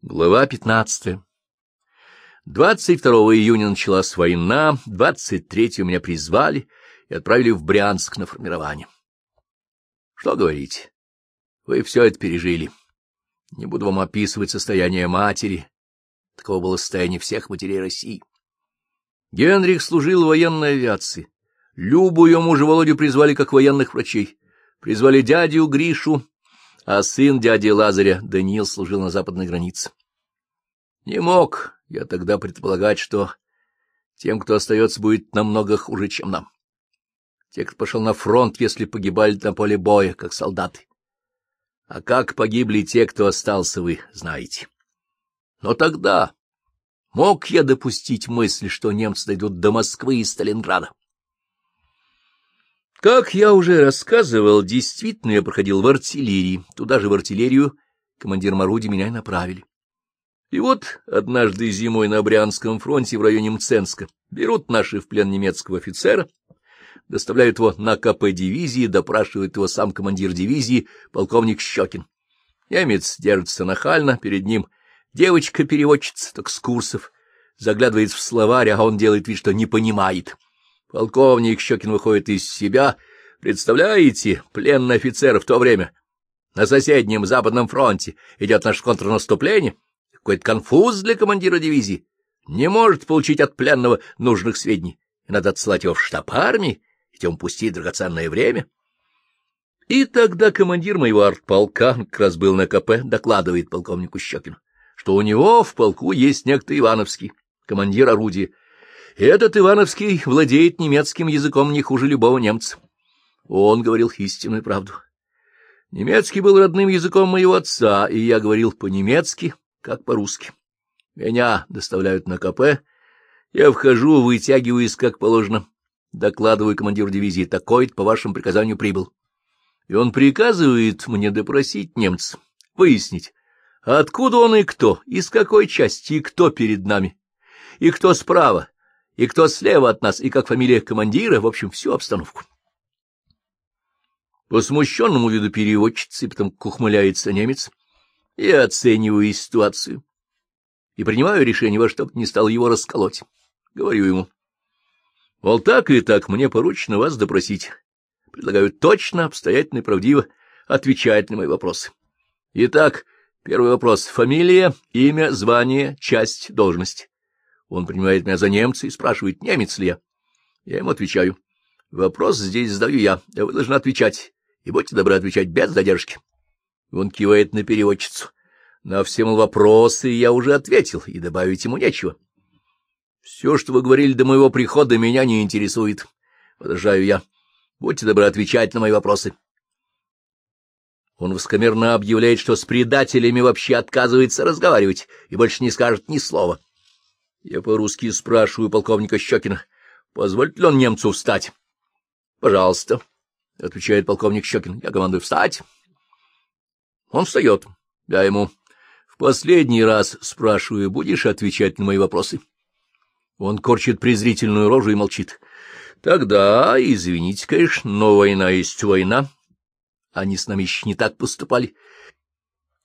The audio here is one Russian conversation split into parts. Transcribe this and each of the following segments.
Глава 15. 22 июня началась война, 23 меня призвали и отправили в Брянск на формирование. Что говорить, вы все это пережили. Не буду вам описывать состояние матери. Такого было состояние всех матерей России. Генрих служил в военной авиации. Любу ее мужа Володю призвали как военных врачей. Призвали дядю Гришу а сын дяди Лазаря, Даниил, служил на западной границе. Не мог я тогда предполагать, что тем, кто остается, будет намного хуже, чем нам. Те, кто пошел на фронт, если погибали на поле боя, как солдаты. А как погибли те, кто остался, вы знаете. Но тогда мог я допустить мысль, что немцы дойдут до Москвы и Сталинграда? Как я уже рассказывал, действительно я проходил в артиллерии. Туда же в артиллерию командир орудий меня и направили. И вот однажды зимой на Брянском фронте в районе Мценска берут наши в плен немецкого офицера, доставляют его на КП дивизии, допрашивает его сам командир дивизии, полковник Щекин. Немец держится нахально, перед ним девочка-переводчица, так с курсов, заглядывает в словарь, а он делает вид, что не понимает. Полковник Щекин выходит из себя. Представляете, пленный офицер в то время на соседнем Западном фронте идет наше контрнаступление. Какой-то конфуз для командира дивизии. Не может получить от пленного нужных сведений. Надо отсылать его в штаб армии, и тем пустить драгоценное время. И тогда командир моего артполка, как раз был на КП, докладывает полковнику Щекину, что у него в полку есть некто Ивановский, командир орудия, этот Ивановский владеет немецким языком не хуже любого немца. Он говорил истинную правду. Немецкий был родным языком моего отца, и я говорил по-немецки, как по-русски. Меня доставляют на КП, я вхожу, вытягиваюсь, как положено, докладываю командиру дивизии, такой по вашему приказанию прибыл. И он приказывает мне допросить немца, выяснить, откуда он и кто, из какой части, и кто перед нами, и кто справа, и кто слева от нас, и как фамилия командира, в общем, всю обстановку. По смущенному виду переводчицы, потом ухмыляется немец, я оцениваю ситуацию и принимаю решение во что бы не стал его расколоть. Говорю ему, мол, так и так, мне поручено вас допросить. Предлагаю точно, обстоятельно и правдиво отвечать на мои вопросы. Итак, первый вопрос — фамилия, имя, звание, часть, должность. Он принимает меня за немца и спрашивает, немец ли я. Я ему отвечаю. Вопрос здесь задаю я, а вы должны отвечать, и будьте добры отвечать без задержки. Он кивает на переводчицу. На все мол, вопросы я уже ответил, и добавить ему нечего. Все, что вы говорили до моего прихода, меня не интересует. Возражаю я. Будьте добры отвечать на мои вопросы. Он высокомерно объявляет, что с предателями вообще отказывается разговаривать и больше не скажет ни слова. Я по-русски спрашиваю полковника Щекина, позволит ли он немцу встать? — Пожалуйста, — отвечает полковник Щекин. Я командую встать. Он встает. Я ему в последний раз спрашиваю, будешь отвечать на мои вопросы? Он корчит презрительную рожу и молчит. Тогда, извините, конечно, но война есть война. Они с нами еще не так поступали.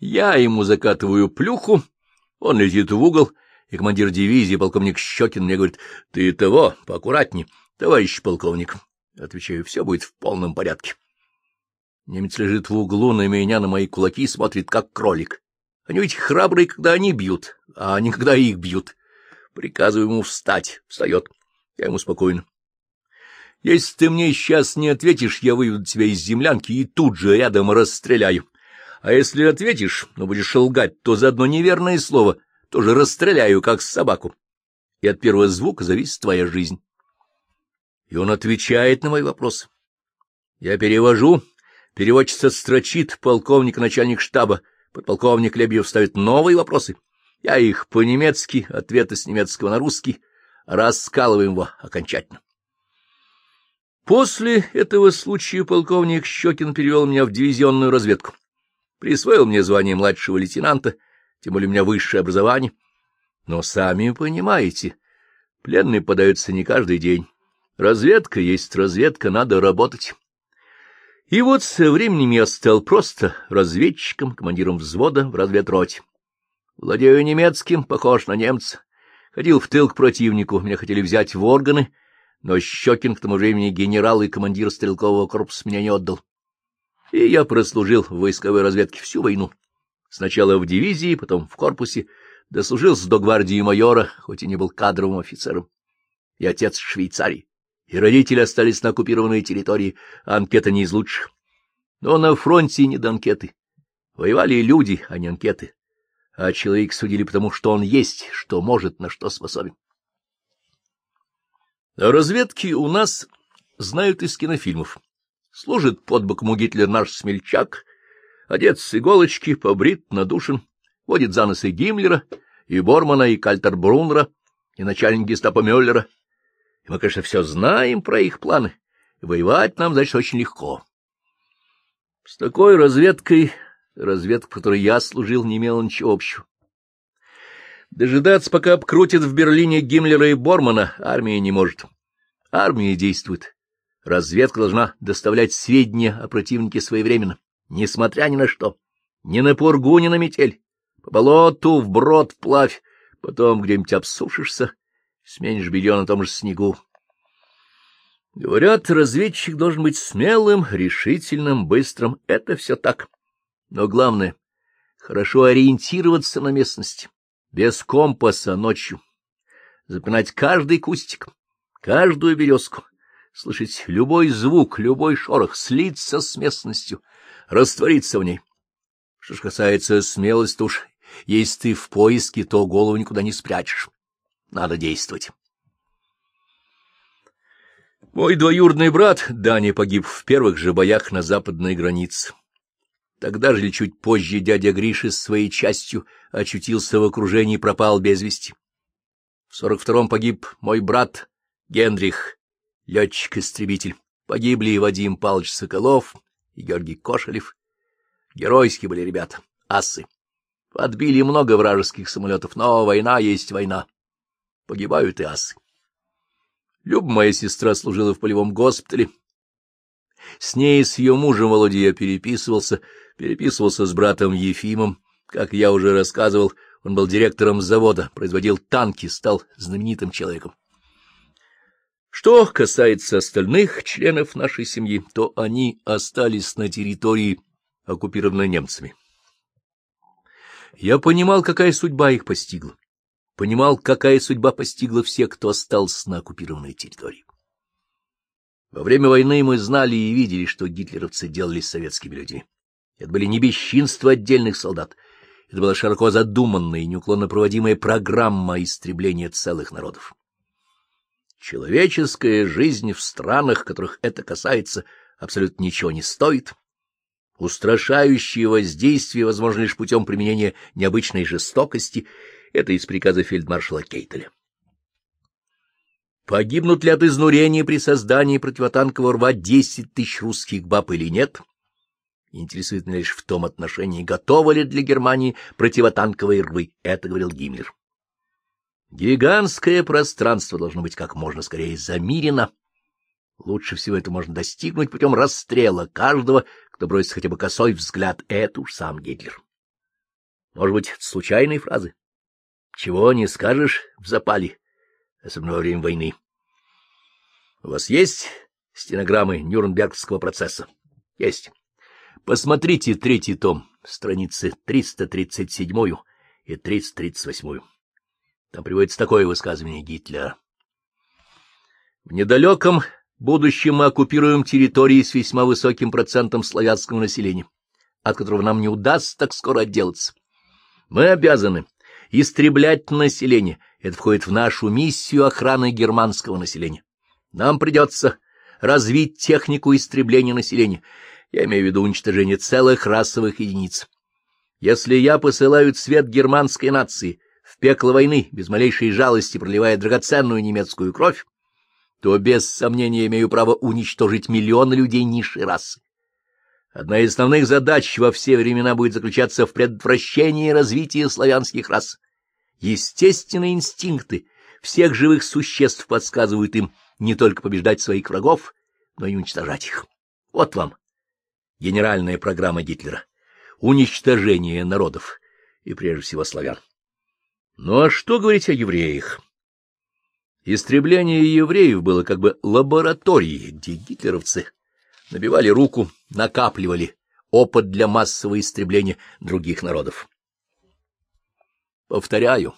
Я ему закатываю плюху, он летит в угол — и командир дивизии, полковник Щекин, мне говорит, — Ты того, поаккуратней, товарищ полковник. Отвечаю, все будет в полном порядке. Немец лежит в углу на меня, на мои кулаки, смотрит, как кролик. Они ведь храбрые, когда они бьют, а не когда их бьют. Приказываю ему встать. Встает. Я ему спокойно. Если ты мне сейчас не ответишь, я выведу тебя из землянки и тут же рядом расстреляю. А если ответишь, но будешь лгать, то за одно неверное слово тоже расстреляю, как собаку. И от первого звука зависит твоя жизнь. И он отвечает на мои вопросы. Я перевожу, переводчица строчит, полковник начальник штаба, подполковник Лебьев ставит новые вопросы. Я их по-немецки, ответы с немецкого на русский, раскалываем его окончательно. После этого случая полковник Щекин перевел меня в дивизионную разведку. Присвоил мне звание младшего лейтенанта — тем более у меня высшее образование. Но сами понимаете, пленные подаются не каждый день. Разведка есть разведка, надо работать. И вот со временем я стал просто разведчиком, командиром взвода в разведроте. Владею немецким, похож на немца. Ходил в тыл к противнику, меня хотели взять в органы, но Щекин к тому времени генерал и командир стрелкового корпуса меня не отдал. И я прослужил в войсковой разведке всю войну. Сначала в дивизии, потом в корпусе, дослужился до гвардии майора, хоть и не был кадровым офицером. И отец Швейцарии, и родители остались на оккупированной территории, а анкета не из лучших. Но на фронте не до анкеты. Воевали люди, а не анкеты. А человек судили потому, что он есть, что может, на что способен. А разведки у нас знают из кинофильмов. Служит под боком у Гитлер наш смельчак, одет с иголочки, побрит, надушен, водит за носы Гиммлера, и Бормана, и Кальтер-Бруннера, и начальник гестапо Мюллера. И мы, конечно, все знаем про их планы. И воевать нам, значит, очень легко. С такой разведкой, разведка, которой я служил, не имела ничего общего. Дожидаться, пока обкрутят в Берлине Гиммлера и Бормана, армия не может. Армия действует. Разведка должна доставлять сведения о противнике своевременно, несмотря ни на что. Ни на пургу, ни на метель. По болоту, вброд, вплавь. Потом где-нибудь обсушишься, сменишь белье на том же снегу. Говорят, разведчик должен быть смелым, решительным, быстрым. Это все так. Но главное — хорошо ориентироваться на местности без компаса ночью, запинать каждый кустик, каждую березку, слышать любой звук, любой шорох, слиться с местностью, раствориться в ней. Что ж касается смелости, уж если ты в поиске, то голову никуда не спрячешь. Надо действовать. Мой двоюродный брат Даня погиб в первых же боях на западной границе. Тогда же или чуть позже дядя Гриша с своей частью очутился в окружении и пропал без вести. В сорок втором погиб мой брат Генрих, летчик-истребитель. Погибли и Вадим Павлович Соколов, и Георгий Кошелев. Геройские были ребята, асы. Подбили много вражеских самолетов, но война есть война. Погибают и асы. Люба моя сестра служила в полевом госпитале. С ней и с ее мужем Володей я переписывался — переписывался с братом Ефимом. Как я уже рассказывал, он был директором завода, производил танки, стал знаменитым человеком. Что касается остальных членов нашей семьи, то они остались на территории, оккупированной немцами. Я понимал, какая судьба их постигла. Понимал, какая судьба постигла всех, кто остался на оккупированной территории. Во время войны мы знали и видели, что гитлеровцы делали с советскими людьми. Это были не бесчинства отдельных солдат. Это была широко задуманная и неуклонно проводимая программа истребления целых народов. Человеческая жизнь в странах, которых это касается, абсолютно ничего не стоит. Устрашающее воздействие возможно лишь путем применения необычной жестокости. Это из приказа фельдмаршала Кейтеля. Погибнут ли от изнурения при создании противотанкового рва 10 тысяч русских баб или нет, Интересует меня лишь в том отношении, готовы ли для Германии противотанковые рвы. Это говорил Гиммлер. Гигантское пространство должно быть как можно скорее замирено. Лучше всего это можно достигнуть путем расстрела каждого, кто бросит хотя бы косой взгляд. Это уж сам Гитлер. Может быть, случайные фразы? Чего не скажешь в запале, особенно во время войны. У вас есть стенограммы Нюрнбергского процесса? Есть. Посмотрите третий том, страницы 337 и 338. Там приводится такое высказывание Гитлера. В недалеком будущем мы оккупируем территории с весьма высоким процентом славянского населения, от которого нам не удастся так скоро отделаться. Мы обязаны истреблять население. Это входит в нашу миссию охраны германского населения. Нам придется развить технику истребления населения — я имею в виду уничтожение целых расовых единиц. Если я посылаю цвет германской нации пекло войны, без малейшей жалости проливая драгоценную немецкую кровь, то без сомнения имею право уничтожить миллионы людей низшей расы. Одна из основных задач во все времена будет заключаться в предотвращении развития славянских рас. Естественные инстинкты всех живых существ подсказывают им не только побеждать своих врагов, но и уничтожать их. Вот вам генеральная программа Гитлера — уничтожение народов, и прежде всего славян. Ну а что говорить о евреях? Истребление евреев было как бы лабораторией, где гитлеровцы набивали руку, накапливали опыт для массового истребления других народов. Повторяю,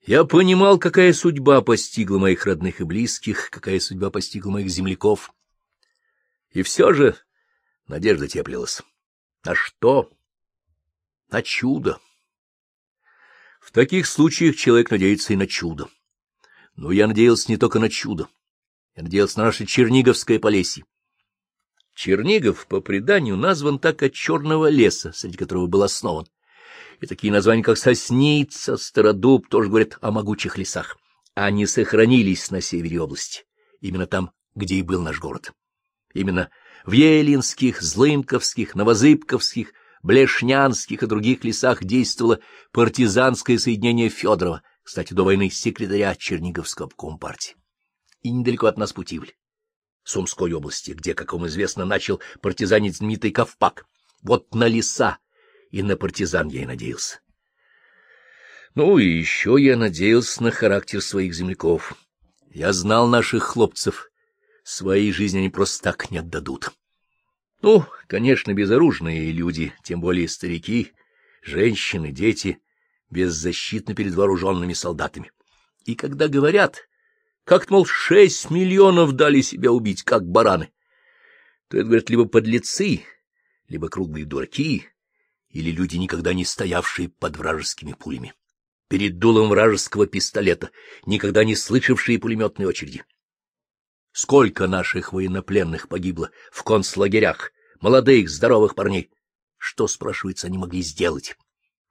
я понимал, какая судьба постигла моих родных и близких, какая судьба постигла моих земляков. И все же надежда теплилась. На что? На чудо. В таких случаях человек надеется и на чудо. Но я надеялся не только на чудо. Я надеялся на наше Черниговское Полесье. Чернигов, по преданию, назван так от черного леса, среди которого был основан и такие названия, как Сосница, Стародуб, тоже говорят о могучих лесах. Они сохранились на севере области, именно там, где и был наш город. Именно в Елинских, Злынковских, Новозыбковских, Блешнянских и других лесах действовало партизанское соединение Федорова, кстати, до войны секретаря Черниговского компартии. И недалеко от нас Путивль, Сумской области, где, как вам известно, начал партизанить знаменитый Ковпак. Вот на леса и на партизан я и надеялся. Ну и еще я надеялся на характер своих земляков. Я знал наших хлопцев. Своей жизни они просто так не отдадут. Ну, конечно, безоружные люди, тем более старики, женщины, дети, беззащитны перед вооруженными солдатами. И когда говорят, как, мол, шесть миллионов дали себя убить, как бараны, то это, говорят, либо подлецы, либо круглые дураки, или люди, никогда не стоявшие под вражескими пулями, перед дулом вражеского пистолета, никогда не слышавшие пулеметной очереди. Сколько наших военнопленных погибло в концлагерях, молодых, здоровых парней. Что, спрашивается, они могли сделать?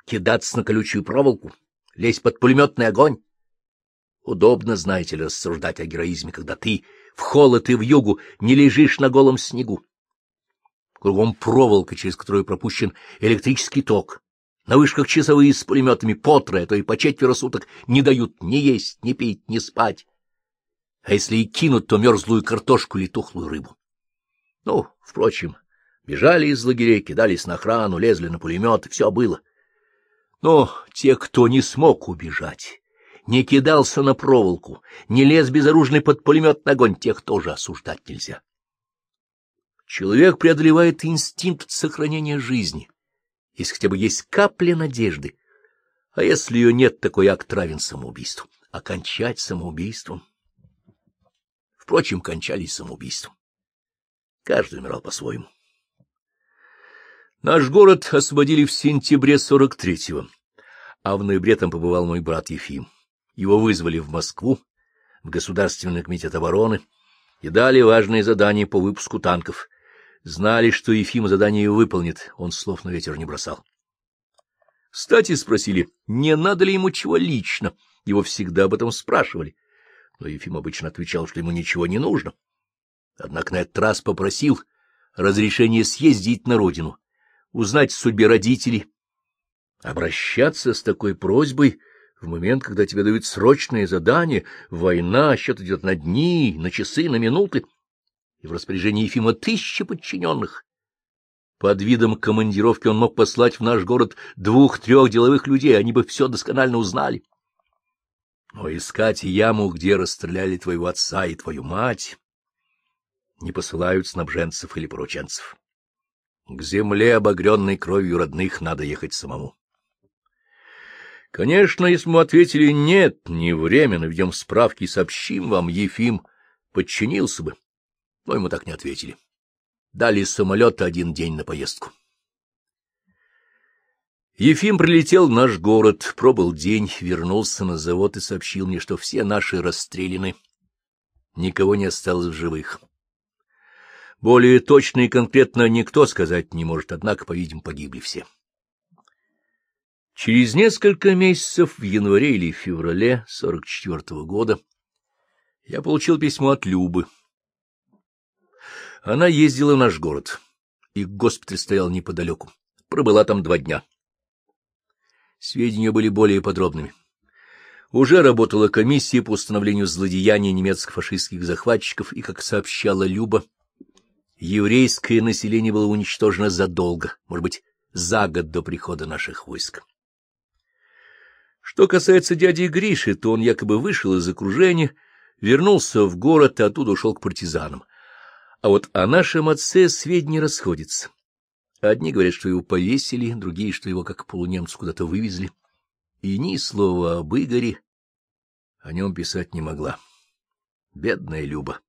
Кидаться на колючую проволоку? Лезть под пулеметный огонь? Удобно, знаете ли, рассуждать о героизме, когда ты в холод и в югу не лежишь на голом снегу, Кругом проволока, через которую пропущен электрический ток. На вышках часовые с пулеметами по а то и по четверо суток не дают ни есть, ни пить, ни спать. А если и кинут, то мерзлую картошку или тухлую рыбу. Ну, впрочем, бежали из лагерей, кидались на охрану, лезли на пулемет, все было. Но те, кто не смог убежать, не кидался на проволоку, не лез безоружный под пулемет огонь, тех тоже осуждать нельзя. Человек преодолевает инстинкт сохранения жизни, если хотя бы есть капля надежды. А если ее нет, такой акт равен самоубийству. Окончать самоубийством. Впрочем, кончались самоубийством. Каждый умирал по-своему. Наш город освободили в сентябре 43-го, а в ноябре там побывал мой брат Ефим. Его вызвали в Москву, в Государственный комитет обороны, и дали важные задания по выпуску танков, Знали, что Ефим задание выполнит, он слов на ветер не бросал. Кстати, спросили, не надо ли ему чего лично, его всегда об этом спрашивали. Но Ефим обычно отвечал, что ему ничего не нужно. Однако на этот раз попросил разрешения съездить на родину, узнать о судьбе родителей. Обращаться с такой просьбой в момент, когда тебе дают срочное задание, война, счет идет на дни, на часы, на минуты — и в распоряжении Ефима тысячи подчиненных. Под видом командировки он мог послать в наш город двух-трех деловых людей, они бы все досконально узнали. Но искать яму, где расстреляли твоего отца и твою мать, не посылают снабженцев или порученцев. К земле, обогренной кровью родных, надо ехать самому. Конечно, если мы ответили «нет, не время, наведем справки и сообщим вам», Ефим подчинился бы но ему так не ответили. Дали самолет один день на поездку. Ефим прилетел в наш город, пробыл день, вернулся на завод и сообщил мне, что все наши расстреляны. Никого не осталось в живых. Более точно и конкретно никто сказать не может, однако, по-видимому, погибли все. Через несколько месяцев, в январе или феврале 44 -го года, я получил письмо от Любы. Она ездила в наш город, и госпиталь стоял неподалеку. Пробыла там два дня. Сведения были более подробными. Уже работала комиссия по установлению злодеяний немецко-фашистских захватчиков, и, как сообщала Люба, еврейское население было уничтожено задолго, может быть, за год до прихода наших войск. Что касается дяди Гриши, то он якобы вышел из окружения, вернулся в город и оттуда ушел к партизанам. А вот о нашем отце сведения расходятся. Одни говорят, что его повесили, другие, что его как полунемца куда-то вывезли. И ни слова об Игоре о нем писать не могла. Бедная Люба.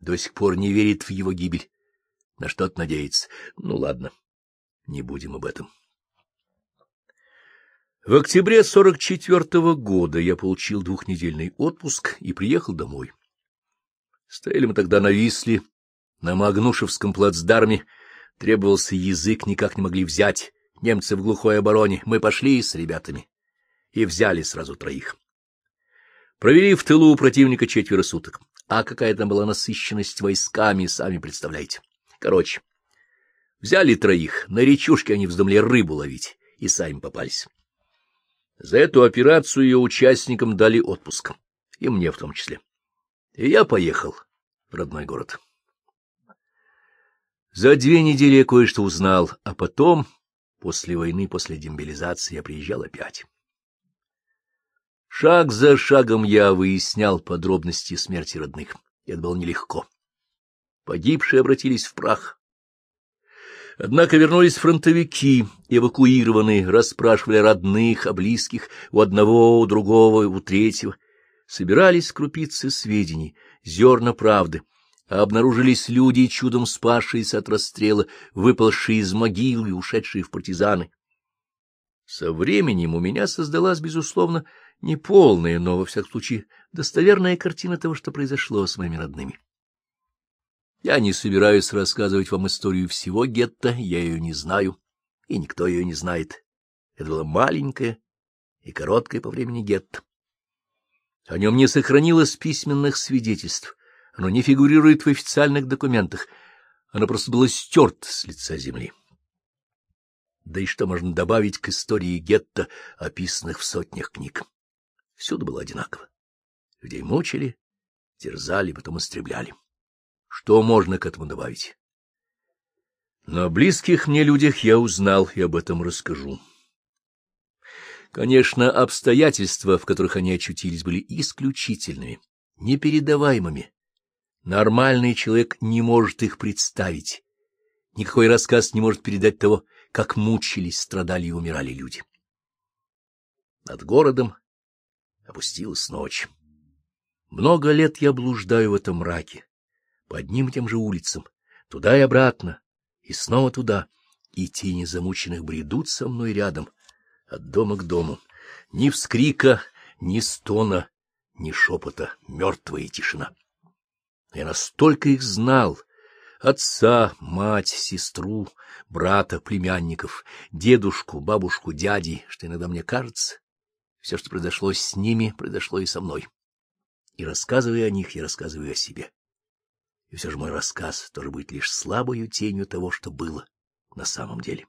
До сих пор не верит в его гибель. На что-то надеется. Ну, ладно, не будем об этом. В октябре 44-го года я получил двухнедельный отпуск и приехал домой. Стояли мы тогда на Висле, на Магнушевском плацдарме, требовался язык, никак не могли взять. Немцы в глухой обороне. Мы пошли с ребятами и взяли сразу троих. Провели в тылу у противника четверо суток. А какая там была насыщенность войсками, сами представляете. Короче, взяли троих, на речушке они вздумали рыбу ловить, и сами попались. За эту операцию ее участникам дали отпуск, и мне в том числе. И я поехал в родной город. За две недели я кое-что узнал, а потом, после войны, после демобилизации, я приезжал опять. Шаг за шагом я выяснял подробности смерти родных. Это было нелегко. Погибшие обратились в прах. Однако вернулись фронтовики, эвакуированные, расспрашивали родных, о близких, у одного, у другого, у третьего. Собирались крупицы сведений, зерна правды, обнаружились люди, чудом спасшиеся от расстрела, выпалшие из могил и ушедшие в партизаны. Со временем у меня создалась, безусловно, не полная, но, во всяком случае, достоверная картина того, что произошло с моими родными. Я не собираюсь рассказывать вам историю всего гетто, я ее не знаю, и никто ее не знает. Это было маленькое и короткое по времени гетто. О нем не сохранилось письменных свидетельств, оно не фигурирует в официальных документах, оно просто было стерто с лица земли. Да и что можно добавить к истории гетто, описанных в сотнях книг? Всюду было одинаково. Людей мучили, терзали, потом истребляли. Что можно к этому добавить? Но о близких мне людях я узнал и об этом расскажу. Конечно, обстоятельства, в которых они очутились, были исключительными, непередаваемыми. Нормальный человек не может их представить. Никакой рассказ не может передать того, как мучились, страдали и умирали люди. Над городом опустилась ночь. Много лет я блуждаю в этом мраке, по одним и тем же улицам, туда и обратно, и снова туда, и тени замученных бредут со мной рядом, от дома к дому. Ни вскрика, ни стона, ни шепота, мертвая тишина. Я настолько их знал, отца, мать, сестру, брата, племянников, дедушку, бабушку, дяди, что иногда мне кажется, все, что произошло с ними, произошло и со мной. И рассказывая о них, я рассказываю о себе. И все же мой рассказ тоже будет лишь слабою тенью того, что было на самом деле.